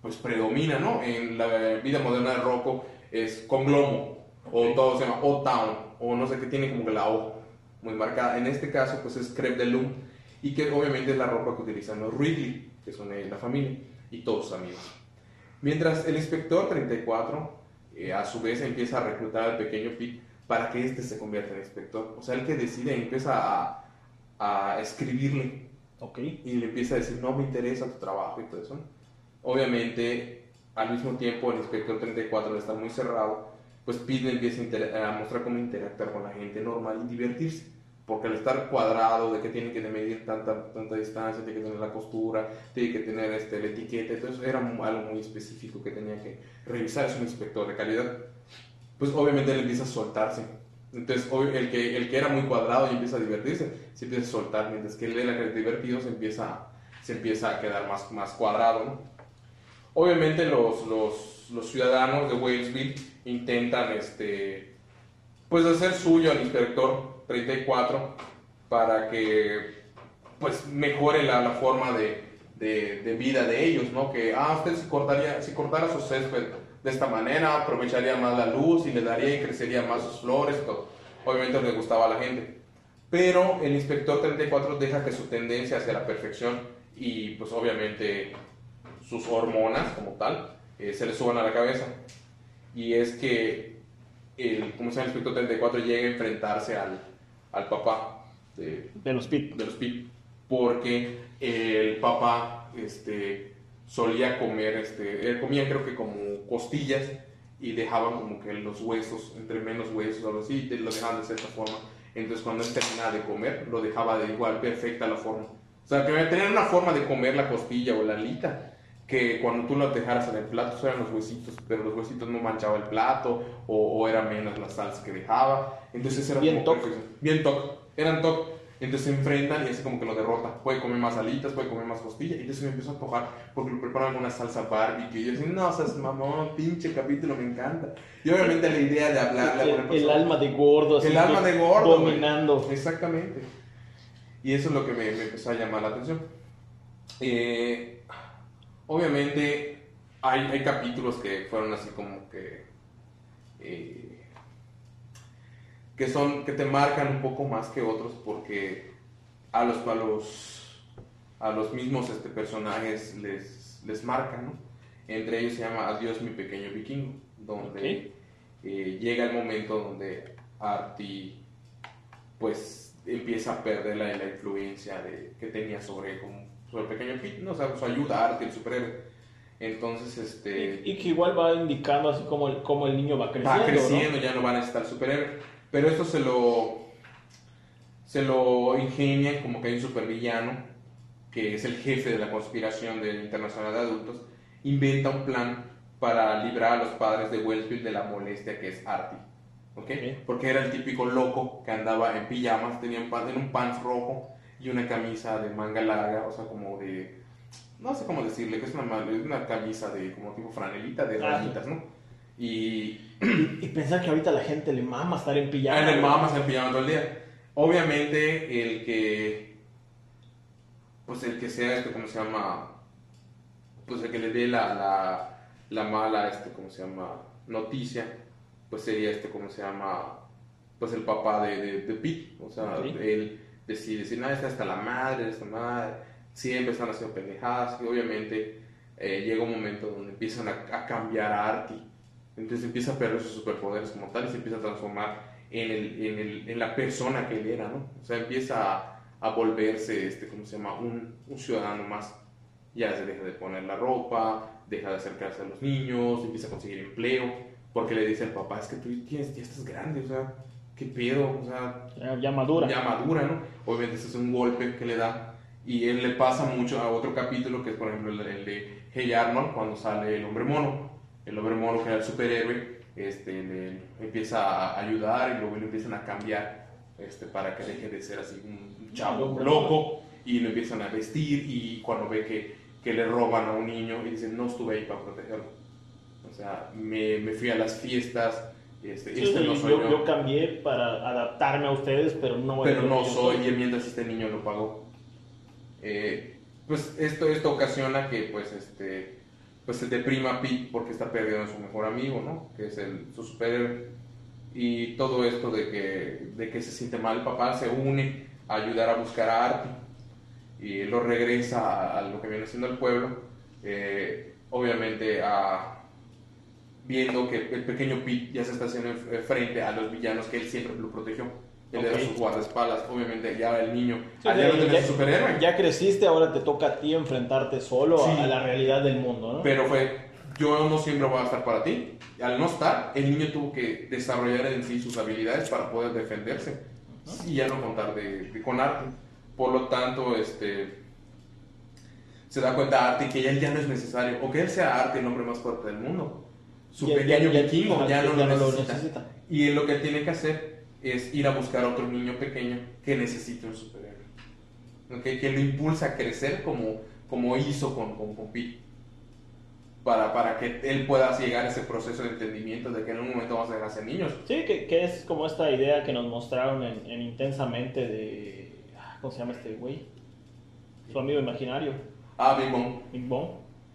pues predomina, ¿no? En la vida moderna de Rocco es Conglomo, o Ok. todo se llama O-Town, o no sé qué tiene como que la O muy marcada. En este caso, pues es Crepe de Loom, y que obviamente es la ropa que utilizan los Ridley, que son eh, la familia, y todos sus amigos. Mientras el inspector 34, eh, a su vez, empieza a reclutar al pequeño Pete para que éste se convierta en inspector. O sea, el que decide empieza a, a escribirle Ok. y le empieza a decir, no me interesa tu trabajo y todo eso. Obviamente, al mismo tiempo, el inspector 34 al estar muy cerrado, pues Pete le empieza a mostrar cómo interactuar con la gente normal y divertirse. Porque al estar cuadrado, de que tiene que medir tanta, tanta distancia, tiene que tener la costura, tiene que tener este, la etiqueta, entonces era algo muy específico que tenía que revisar, es un inspector de calidad. Pues obviamente él empieza a soltarse. Entonces el que, el que era muy cuadrado y empieza a divertirse, se empieza a soltar, mientras que él era divertido se empieza, se empieza a quedar más, más cuadrado. ¿no? Obviamente los, los, los ciudadanos de Walesville intentan este, pues hacer suyo al inspector 34 para que pues mejore la, la forma de, de, de vida de ellos, ¿no? Que, ah, usted si, cortaría, si cortara su césped de esta manera, aprovecharía más la luz y le daría y crecería más sus flores, todo. Obviamente le gustaba a la gente. Pero el inspector 34 deja que su tendencia hacia la perfección y pues obviamente sus hormonas como tal eh, se le suban a la cabeza. Y es que el, ¿cómo se llama? el inspector 34 llega a enfrentarse al, al papá de, De los pit. de los Pip, porque el papá este, solía comer, este, él comía creo que como costillas y dejaban como que los huesos, entre menos huesos o algo así, y lo dejaban de cierta forma. Entonces cuando él terminaba de comer, lo dejaba de igual perfecta la forma. O sea, que una forma de comer la costilla o la alita que cuando tú lo dejaras en el plato eran los huesitos, pero los huesitos no manchaba el plato o, o era menos la salsa que dejaba. Entonces era Bien como toc. Bien toc. Eran toc. Entonces se enfrentan y así como que lo derrota. Puede comer más alitas, puede comer más costilla. Y entonces me empezó a antojar porque lo preparaban con una salsa barbecue. Y yo decía, no, seas mamón, pinche capítulo, me encanta. Y obviamente la idea de hablarle a El, el persona- alma de gordo. así el alma de gordo. Dominando. Exactamente. Y eso es lo que me, me empezó a llamar la atención. Eh, obviamente hay, hay capítulos que fueron así como que... eh, que son que te marcan un poco más que otros porque a los a los a los mismos este, personajes les les marcan ¿no? entre ellos se llama Adiós mi pequeño vikingo donde eh, llega el momento donde Artie pues empieza a perder la, la influencia de, que tenía sobre, como, el pequeño Pete, ¿no? o sea, su ayuda a Artie, el superhéroe. Entonces, este, Y, y que igual va indicando así como el, como el niño va creciendo. va ¿no? creciendo, ya no va a necesitar superhéroe. Pero esto se lo, se lo ingenian como que hay un supervillano, que es el jefe de la conspiración del Internacional de Adultos, inventa un plan para librar a los padres de Wellsville de la molestia que es Artie. ¿ok? Porque era el típico loco que andaba en pijamas, tenía un, pan, en un pants rojo y una camisa de manga larga, o sea, como de... No sé cómo decirle, que es una, es una camisa de como tipo franelita, de Ah, rayitas, ¿no? Y Y pensar que ahorita la gente le mama estar en pijama. Ah, el ¿no? mamas en pijama todo el día. Obviamente, el que. Pues el que sea este, ¿cómo se llama? Pues el que le dé la, la, la mala, este, ¿cómo se llama? Noticia, pues sería este, ¿cómo se llama? Pues el papá de, de, de Pete. O sea, él decide decir, nada, está hasta la madre, esta madre. Siempre están haciendo pendejadas. Y obviamente eh, llega un momento donde empiezan a, a cambiar a Artie. Entonces empieza a perder sus superpoderes como tal y se empieza a transformar en, el, en, el, en la persona que él era, ¿no? O sea, empieza a, a volverse, este, ¿cómo se llama? Un, un ciudadano más. Ya se deja de poner la ropa, deja de acercarse a los niños, empieza a conseguir empleo, porque le dice al papá, es que tú tienes, ya estás grande, o sea, ¿qué pedo? O sea, Ya, ya madura. ya madura, ¿no? Obviamente ese es un golpe que le da. Y él le pasa mucho a otro capítulo, que es por ejemplo el, el de Hey Arnold, cuando sale el hombre mono. El hombre mono, que era el superhéroe, este, le empieza a ayudar y luego le empiezan a cambiar este, para que deje de ser así un chavo loco. Y lo empiezan a vestir y cuando ve que, que le roban a un niño y dicen, no estuve ahí para protegerlo. O sea, me, me fui a las fiestas, este, Sí, este no soy yo, yo yo cambié para adaptarme a ustedes, pero no pero no yo soy, y mientras este niño lo pagó. Eh, pues esto, esto ocasiona que pues este pues se deprima Pete porque está perdiendo a su mejor amigo, ¿no? Que es el, su superhéroe. Y todo esto de que, de que se siente mal el papá se une a ayudar a buscar a Artie y lo regresa a, a lo que viene siendo el pueblo. eh, obviamente a, viendo que el pequeño Pete ya se está haciendo en- frente a los villanos que él siempre lo protegió. Él era Ok. su guardaespaldas, obviamente ya el niño, Sí, al ya no ya- superhéroe. Ya creciste, ahora te toca a ti enfrentarte solo a- Sí. a la realidad del mundo, ¿no? Pero fue, yo no siempre voy a estar para ti. Al no estar, el niño tuvo que desarrollar en sí sus habilidades para poder defenderse. Y ya no contar de, de- con arte. Por lo tanto, este se da cuenta Arte que él ya no es necesario. O que él sea Arte el hombre más fuerte del mundo. Su Ya- pequeño ya- ya- vikingo ajá, ya, no, ya lo, no lo necesita. necesita. Y lo que él tiene que hacer es ir a buscar a otro niño pequeño que necesite un superhéroe. ¿Ok? Que lo impulsa a crecer como, como hizo con, con, con Pete. Para, para que él pueda llegar a ese proceso de entendimiento de que en un momento vamos a dejar de ser niños. Sí, que, que es como esta idea que nos mostraron en, en Intensamente de... ah, ¿Cómo se llama este güey? Su amigo imaginario, Ah, Big Bang Big Bong.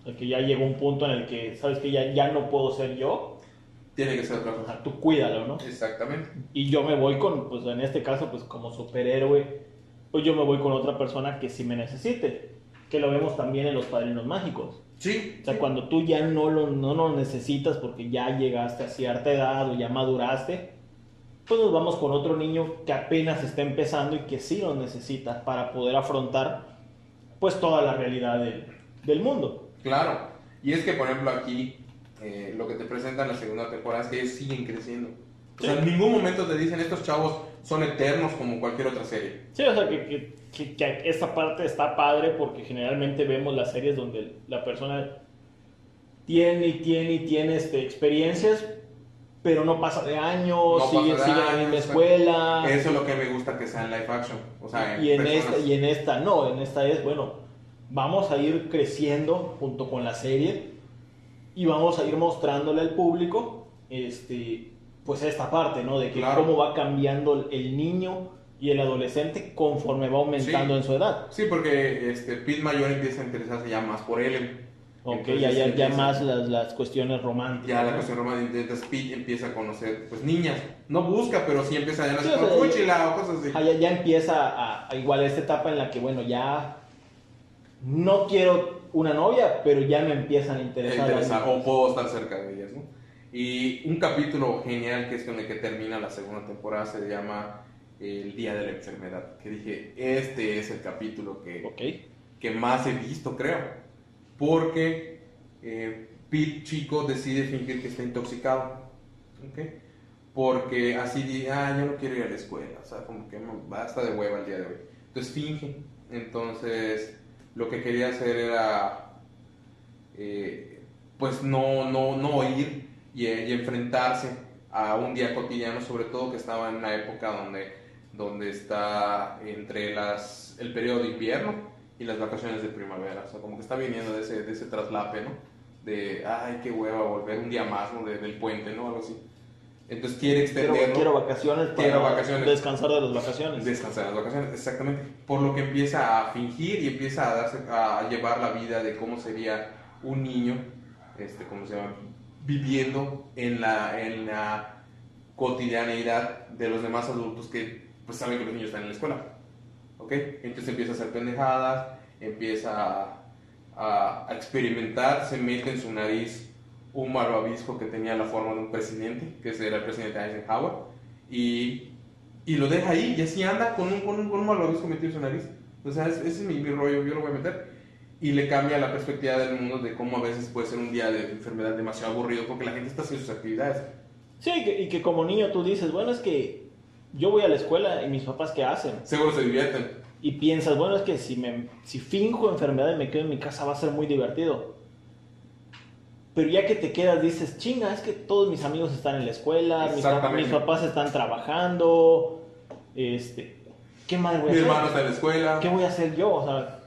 Que ya llegó un punto en el que, ¿sabes que Ya, ya no puedo ser yo. tiene que ser otra cosa. Tú cuídalo, ¿no? Exactamente. Y yo me voy con, pues en este caso, pues como superhéroe, pues yo me voy con otra persona que sí me necesite. Que lo vemos también en los padrinos mágicos. Sí. O sea, sí. cuando tú ya no lo, no lo necesitas porque ya llegaste a cierta edad o ya maduraste, pues nos vamos con otro niño que apenas está empezando y que sí lo necesita para poder afrontar pues toda la realidad del, del mundo. Claro. Y es que, por ejemplo, aquí eh, lo que te presentan en la segunda temporada es que ellos siguen creciendo. O sea, en ningún momento te dicen estos chavos son eternos como cualquier otra serie. Sí, o sea, que, que, que- que esta parte está padre porque generalmente vemos las series donde la persona tiene y tiene y tiene este, experiencias, pero no pasa de años, No sigue, sigue en la misma escuela. Eso es lo que me gusta que sea en live action. O sea, en y, en personas. esta, y en esta no, en esta es, bueno, vamos a ir creciendo junto con la serie y vamos a ir mostrándole al público este, pues esta parte, ¿no? De que Claro. cómo va cambiando el niño y el adolescente conforme va aumentando Sí. en su edad. Sí, porque este, Pete Mayor empieza a interesarse ya más por Ellen. Ok, Entonces, ya, ya, ya más las, las cuestiones románticas. Ya la ¿no? cuestión romántica, entonces Pete empieza a conocer pues niñas. No busca, pero sí empieza a Sí, llamar o sea, fúchila o cosas así. Ya, ya empieza a, a igual esta etapa en la que, bueno, ya no quiero una novia, pero ya me empiezan a interesar. Interesa- o puedo estar cerca de ellas, ¿no? Y un capítulo genial que es con el que termina la segunda temporada se llama El Día de la Enfermedad. Que dije, este es el capítulo que, que más he visto, creo. Porque eh, Pete Chico decide fingir que está intoxicado. Porque así dice, ah, yo no quiero ir a la escuela. O sea, como que no, basta de hueva el día de hoy. Entonces finge. Entonces, lo que quería hacer era, eh, pues, no, no, no y, y enfrentarse a un día cotidiano, sobre todo que estaba en una época donde, donde está entre las, el periodo de invierno y las vacaciones de primavera. O sea, como que está viniendo de ese, de ese traslape, ¿no? De, ay, qué hueva volver un día más, ¿no? De- del puente, ¿no? Algo así. Entonces quiere Quiero, extenderlo. quiero vacaciones para Quiero vacaciones. descansar de las vacaciones. Descansar en las vacaciones, exactamente. Por lo que empieza a fingir y empieza a, darse, a llevar la vida de cómo sería un niño, este, ¿cómo se llama? Viviendo en la, en la cotidianeidad de los demás adultos que pues saben que los niños están en la escuela. ¿Ok? Entonces empieza a hacer pendejadas, empieza a, a- a experimentar, se mete en su nariz un malvavisco que tenía la forma de un presidente, que era el presidente Eisenhower, y, y lo deja ahí y así anda con un, con un, con un malvavisco metido en su nariz. O sea, es- ese es mi, mi rollo, yo lo voy a meter. Y le cambia la perspectiva del mundo de cómo a veces puede ser un día de enfermedad demasiado aburrido porque la gente está haciendo sus actividades. Sí, y que, y que como niño tú dices, bueno, es que yo voy a la escuela y mis papás qué hacen. Seguro se divierten. Y piensas, bueno, es que si, me, si finjo enfermedad y me quedo en mi casa va a ser muy divertido. Pero ya que te quedas dices, chinga, es que todos mis amigos están en la escuela, mis, papás están trabajando, este, ¿qué más voy a Mi hacer? hermano está en la escuela. ¿Qué voy a hacer yo? O sea,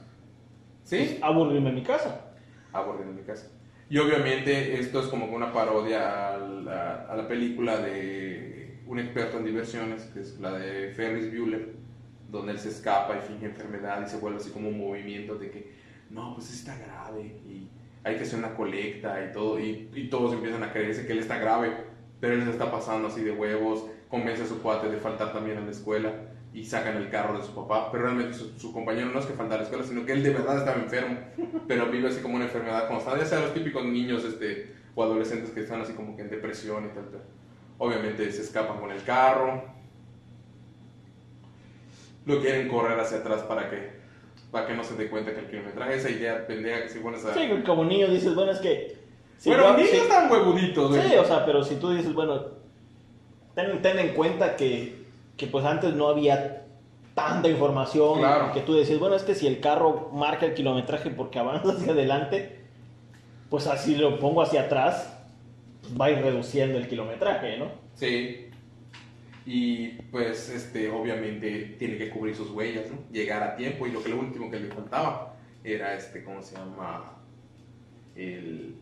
¿Sí? aburrirme en mi casa. aburrido en mi casa. Y obviamente esto es como una parodia a la, a la película de un experto en diversiones, que es la de Ferris Bueller, donde él se escapa y finge enfermedad y se vuelve así como un movimiento de que, no, pues está grave y hay que hacer una colecta y todo, y, y todos empiezan a creerse que él está grave, pero él se está pasando así de huevos, convence a su cuate de faltar también a la escuela y sacan el carro de su papá, pero realmente su, compañero no es que falta a la escuela, sino que él de verdad estaba enfermo, pero vive así como una enfermedad constante, ya sea los típicos niños este, o adolescentes que están así como que en depresión y tal, tal. Obviamente se escapan con el carro, lo quieren correr hacia atrás para que para que no se dé cuenta que el kilometraje, esa idea pendeja que si pones a... Sí, como niño dices, bueno, es que... si bueno, niños si- están huevuditos, güey. Sí, o sea, pero si tú dices, bueno, ten, ten en cuenta que, que pues antes no había tanta información, Claro. que tú decías, bueno, es que si el carro marca el kilometraje porque avanza hacia adelante, pues así lo pongo hacia atrás, pues va a ir reduciendo el kilometraje, ¿no? Sí. Y pues, este, obviamente tiene que cubrir sus huellas, ¿no? Llegar a tiempo y lo que lo último que le faltaba era, este, ¿cómo se llama? El,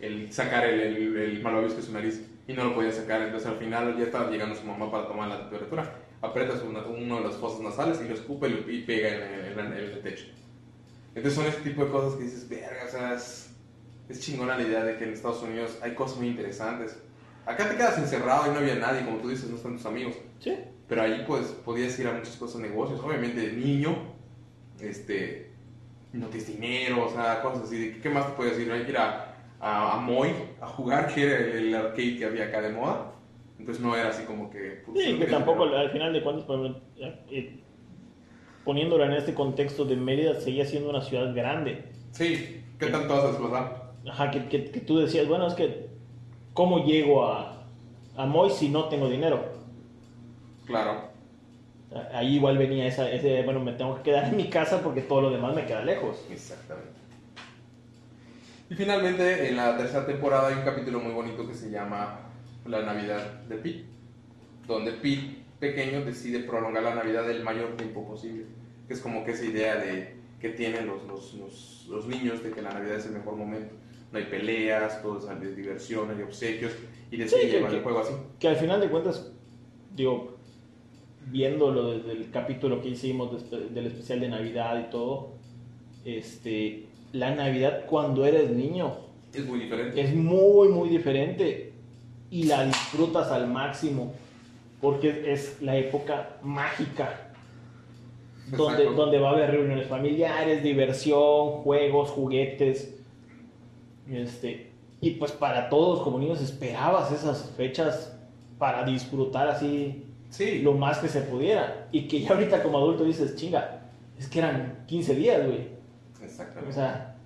el sacar el, el, el malvavisco de su nariz y no lo podía sacar, entonces al final ya estaba llegando su mamá para tomar la temperatura. Aprietas una- uno de las fosas nasales y lo escupe y pega en en en el techo. Entonces son este tipo de cosas que dices, verga, o sea, es, es chingona la idea de que en Estados Unidos hay cosas muy interesantes. Acá te quedas encerrado y no había nadie, como tú dices, no están tus amigos. Sí. Pero ahí pues podías ir a muchas cosas, negocios. Obviamente de niño, este, no tienes dinero, o sea, cosas así. ¿De ¿Qué más te puedes ir? Ir a, a, a Moy a jugar, que era el, el arcade que había acá de moda. Entonces no era así como que... pues, Sí, que tampoco dinero. al final de cuentas, eh, poniéndolo en este contexto de Mérida, seguía siendo una ciudad grande. Sí, ¿qué tanto vas a desplazar? Ajá, que, que- que tú decías, bueno, es que, ¿cómo llego a, a Moy si no tengo dinero? Claro. Ahí igual venía esa, ese, bueno, me tengo que quedar en mi casa porque todo lo demás me queda lejos. Exactamente. Y finalmente, en la tercera temporada hay un capítulo muy bonito que se llama La Navidad de Pete, donde Pete, pequeño, decide prolongar la Navidad el mayor tiempo posible. Que es como que esa idea de que tienen los, los, los, los niños de que la Navidad es el mejor momento. No hay peleas, todo es diversión, hay obsequios, y decide Sí, que- llevar el que- juego así. Que al final de cuentas, digo, viéndolo desde el capítulo que hicimos del especial de Navidad y todo, este, la Navidad cuando eres niño Es muy diferente. es muy, muy diferente y la disfrutas al máximo porque es la época mágica donde, Exacto. donde va a haber reuniones familiares, diversión, juegos, juguetes. Este, y pues para todos como niños esperabas esas fechas para disfrutar así Sí, lo más que se pudiera. Y que ya ahorita como adulto dices, chinga, es que eran 15 días, güey. exactamente. O sea,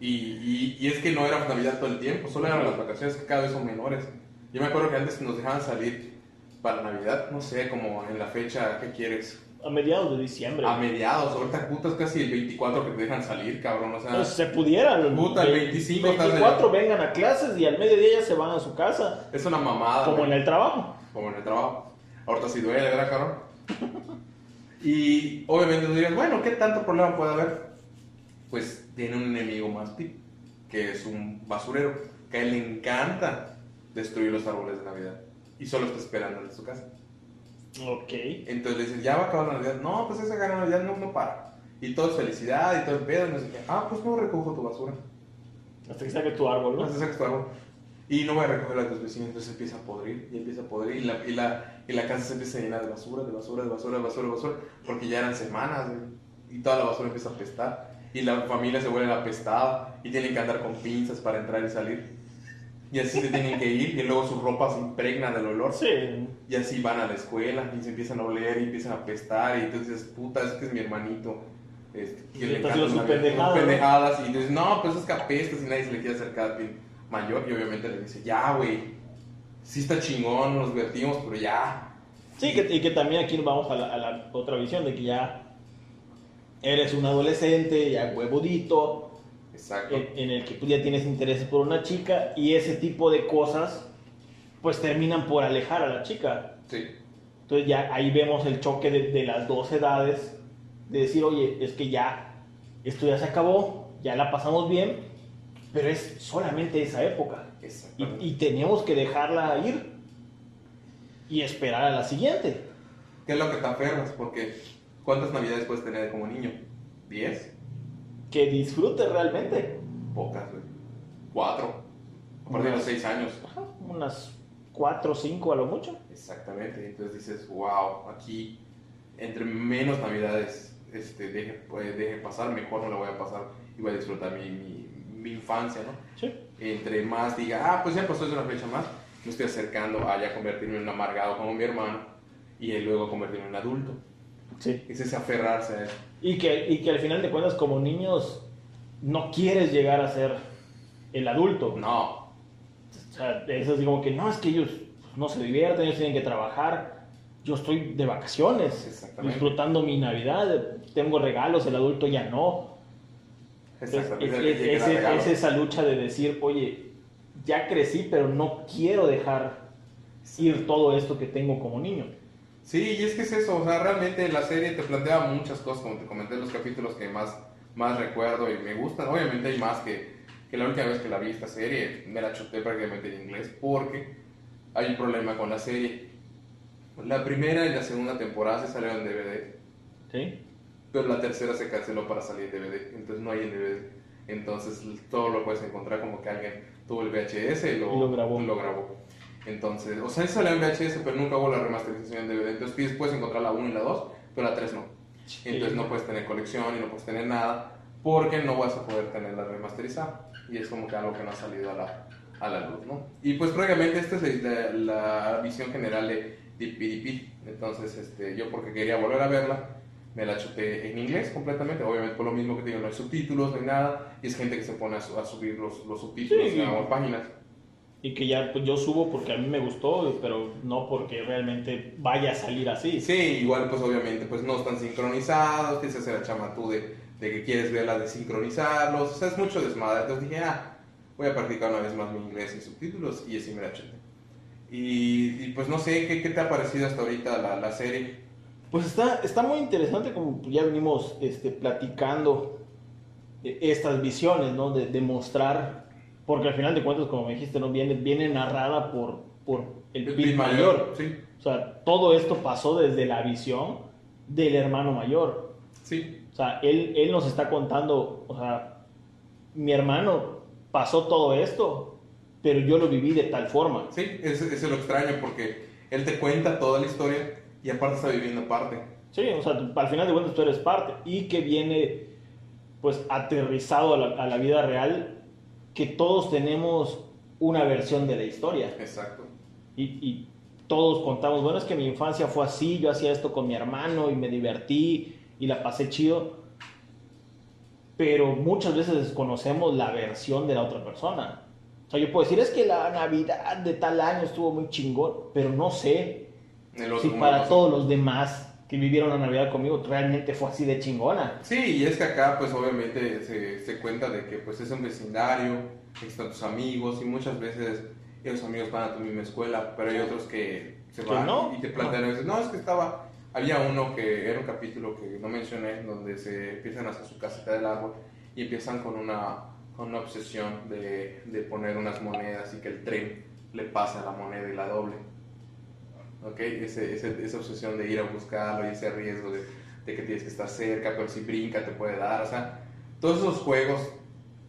Y, y, y es que no era Navidad todo el tiempo, solo eran las vacaciones que cada vez son menores. Yo me acuerdo que antes nos dejaban salir para Navidad, no sé, como en la fecha que quieres, a mediados de diciembre. a mediados, ahorita puta es casi el 24 que te dejan salir, cabrón, o sea, Pues se pudiera. Puta, el 25 estás 24 vengan a clases y al mediodía ya se van a su casa. es una mamada. Como en el trabajo. como en el trabajo. Ahorita sí duele, ¿verdad, cabrón? Y obviamente tú dirías, bueno, ¿qué tanto problema puede haber? Pues tiene un enemigo más que es un basurero, que a él le encanta destruir los árboles de Navidad. Y solo está esperando en su casa. Ok. Entonces le dices, ya va a acabar la Navidad. No, pues esa gana Navidad no, no para. Y todo es felicidad y todo el pedo. Y no sé qué. Ah, pues no recojo tu basura. Hasta que saque tu árbol, ¿no? No sé tu árbol. Y no voy a recoger de tus vecinos, entonces empieza a podrir, y empieza a podrir, y la, y la, y la casa se empieza a llenar de basura, de basura, de basura, de basura, de basura, porque ya eran semanas, y toda la basura empieza a apestar, y la familia se vuelve apestada, y tienen que andar con pinzas para entrar y salir, y así se tienen que ir, y luego su ropa se impregna del olor, Sí. y así van a la escuela, y se empiezan a oler, y empiezan a apestar, y entonces, puta, es que es mi hermanito. Este, que Y le sus pendejadas, y dices, no, pues es que apestas y nadie se le quiere acercar a ti mayor, y obviamente le dice, ya, güey, sí está chingón, nos divertimos, pero ya. Sí, que, y que también aquí vamos a la, a la otra visión de que ya eres un adolescente, ya huevudito, Exacto. en, en el que tú ya tienes intereses por una chica y ese tipo de cosas pues terminan por alejar a la chica. Sí, Entonces ya ahí vemos el choque de, de las dos edades, de decir, oye, es que ya, esto ya se acabó, ya la pasamos bien, pero es solamente esa época. Y, y tenemos que dejarla ir y esperar a la siguiente. ¿Qué es lo que te aferras? Porque, ¿cuántas navidades puedes tener como niño? ¿Diez? Que disfrute realmente. Pocas, güey. Cuatro. A partir de los seis años. Ajá, unas cuatro o cinco a lo mucho. Exactamente, entonces dices, wow, aquí entre menos navidades este, deje, pues, deje pasar, mejor no la voy a pasar y voy a disfrutar mi, mi, mi infancia, ¿no? Sí. Entre más diga, ah, pues ya pasó es una fecha más, me estoy acercando a ya convertirme en un amargado como mi hermano y luego convertirme en un adulto. Sí. Es ese aferrarse a eso. Y que, y que al final de cuentas como niños no quieres llegar a ser el adulto. No, O sea, es así como que no, es que ellos no se divierten, ellos tienen que trabajar. Yo estoy de vacaciones, disfrutando mi Navidad, tengo regalos, el adulto ya no. Es esa lucha de decir, oye, ya crecí, pero no quiero dejar ir todo esto que tengo como niño. Sí, y es que es eso, o sea, realmente la serie te plantea muchas cosas, como te comenté en los capítulos que más, más recuerdo y me gustan. Obviamente hay más que, que la última vez que la vi esta serie, me la chuté prácticamente en inglés, porque hay un problema con la serie. La primera y la segunda temporada se salieron en DVD, ¿Sí? pero la tercera se canceló para salir en DVD, entonces no hay en DVD. Entonces todo lo puedes encontrar como que alguien tuvo el VHS y lo, Y lo grabó. lo grabó. Entonces, o sea, salió en VHS, pero nunca hubo la remasterización en DVD. Entonces pides- puedes encontrar la 1 y la 2, pero la 3 no. Entonces no puedes tener colección y no puedes tener nada, porque no vas a poder tenerla remasterizada. Y es como que algo que no ha salido a la, a la luz, ¿no? Y pues prácticamente esta es la, la visión general de, de PDP. Entonces, este, yo porque quería volver a verla, me la chuté en inglés completamente. Obviamente por lo mismo que digo, no hay subtítulos, no hay nada. Y es gente que se pone a, su- a subir los, los subtítulos Sí. en las páginas. Y que ya pues, yo subo porque a mí me gustó, pero no porque realmente vaya a salir así. Sí, igual pues obviamente pues no están sincronizados, tienes que hacer la chama tú de de que quieres verla de sincronizarlos, o sea, es mucho desmadre. Entonces dije, ah, voy a practicar una vez más mi inglés y subtítulos y así me la chuté. Y, y, pues no sé, ¿qué, ¿qué, te ha parecido hasta ahorita la, la, serie? Pues está, está muy interesante, como ya venimos este, platicando estas visiones, ¿no? De, de, mostrar, porque al final de cuentas, como me dijiste, ¿no? Viene, viene narrada por, por el, el Pit mayor. mayor. Sí. O sea, todo esto pasó desde la visión del hermano mayor. Sí. O sea, él, él nos está contando, o sea, mi hermano pasó todo esto, pero yo lo viví de tal forma. Sí, eso es lo extraño, porque él te cuenta toda la historia y aparte está viviendo parte. Sí, o sea, al final de cuentas tú eres parte y que viene pues aterrizado a la, a la vida real, que todos tenemos una versión de la historia. Exacto. Y, y, todos contamos, bueno, es que mi infancia fue así, yo hacía esto con mi hermano y me divertí y la pasé chido. Pero muchas veces desconocemos la versión de la otra persona. O sea, yo puedo decir, es que la Navidad de tal año estuvo muy chingón, pero no sé si para todos los demás que vivieron la Navidad conmigo realmente fue así de chingona. Sí, y es que acá pues obviamente se, se cuenta de que pues es un vecindario, están tus amigos y muchas veces esos amigos van a tu misma escuela, pero hay otros que se van no? y te plantean, no. no, es que estaba, había uno que era un capítulo que no mencioné, donde se empiezan a hacer su casita del árbol y empiezan con una, con una obsesión de, de poner unas monedas y que el tren le pase a la moneda y la doble. ¿Ok? Ese, ese, esa obsesión de ir a buscarlo y ese riesgo de, de que tienes que estar cerca, pero si brinca te puede dar, o sea, todos esos juegos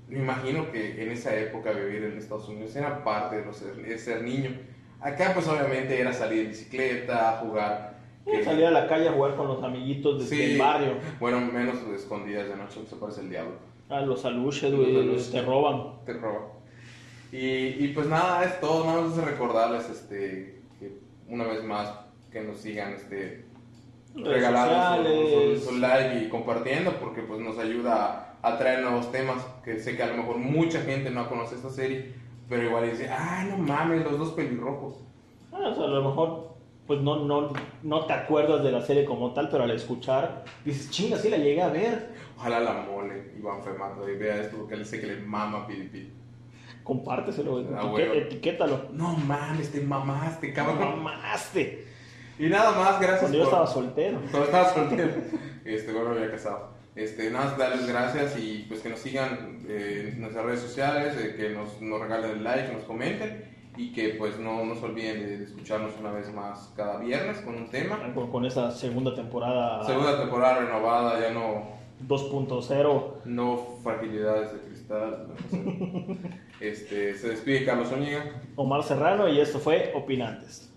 me imagino que en esa época vivir en Estados Unidos era parte de, los, de ser niño. Acá pues obviamente era salir en bicicleta, jugar. Eh, salir a la calle a jugar con los amiguitos de, Sí. del barrio. Bueno, menos escondidas de noche, se parece el diablo. A los aluches, Los te roban. Te roba. Y, y pues nada, es todo, nada más es recordarles este, que una vez más que nos sigan este, regalando su, su- su like y compartiendo porque pues nos ayuda a, a traer nuevos temas que sé que a lo mejor mucha gente no conoce esta serie pero igual dice ah no mames los dos pelirrojos Ah, o sea, a lo mejor pues no, no, no te acuerdas de la serie como tal, pero al escuchar dices, chinga, sí la llegué a ver. ojalá la mole Iván Femato y vea esto porque él sé que le mama PDP Compárteselo, güey. Ah, etiqué- etiquétalo. no mames te mamaste cabrón Mamaste. y nada más gracias Cuando yo estaba soltero. Cuando estaba soltero. Este, bueno, había casado. Este, nada más darles gracias y pues que nos sigan eh, en nuestras redes sociales, eh, que nos, nos regalen el like, que nos comenten y que pues no, no se olviden de, de escucharnos una vez más cada viernes con un tema. Con, con esa segunda temporada Segunda temporada renovada, ya no, 2.0. no fragilidades de cristal. no sé. Este, se despide Carlos Zúñiga. Omar Serrano y esto fue Opinantes.